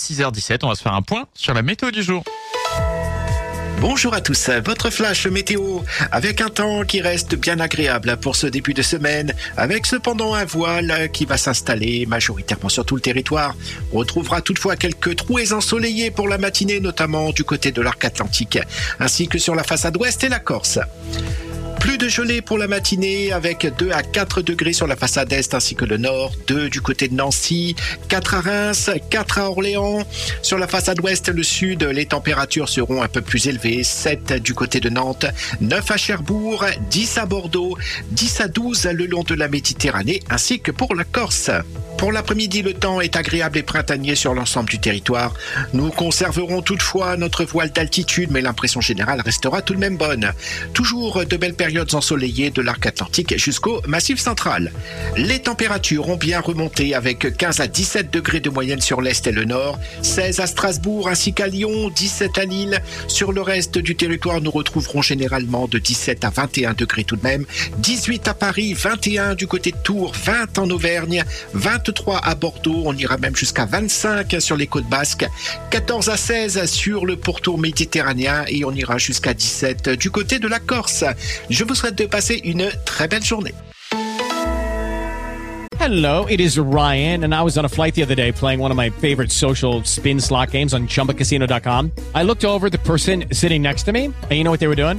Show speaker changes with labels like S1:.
S1: 6h17, on va se faire un point sur la météo du jour.
S2: Bonjour à tous, votre flash météo avec un temps qui reste bien agréable pour ce début de semaine, avec cependant un voile qui va s'installer majoritairement sur tout le territoire. On retrouvera toutefois quelques trouées ensoleillées pour la matinée, notamment du côté de l'arc atlantique, ainsi que sur la façade ouest et la Corse. Plus de gelée pour la matinée avec 2 à 4 degrés sur la façade est ainsi que le nord, 2 du côté de Nancy, 4 à Reims, 4 à Orléans. Sur la façade ouest et le sud, les températures seront un peu plus élevées, 7 du côté de Nantes, 9 à Cherbourg, 10 à Bordeaux, 10 à 12 le long de la Méditerranée ainsi que pour la Corse. Pour l'après-midi, le temps est agréable et printanier sur l'ensemble du territoire. Nous conserverons toutefois notre voile d'altitude, mais l'impression générale restera tout de même bonne. Toujours de belles périodes ensoleillées de l'arc atlantique jusqu'au massif central. Les températures ont bien remonté avec 15 à 17 degrés de moyenne sur l'est et le nord, 16 à Strasbourg ainsi qu'à Lyon, 17 à Lille. Sur le reste du territoire, nous retrouverons généralement de 17 à 21 degrés tout de même, 18 à Paris, 21 du côté de Tours, 20 en Auvergne, 23 à Bordeaux, on ira même jusqu'à 25 sur les côtes basques, 14 à 16 sur le pourtour méditerranéen et on ira jusqu'à 17 du côté de la Corse. Je vous souhaite de passer une très belle journée.
S3: Hello, it is Ryan, and I was on a flight the other day playing one of my favorite social spin slot games on chumbacasino.com. I looked over the person sitting next to me, and you know what they were doing?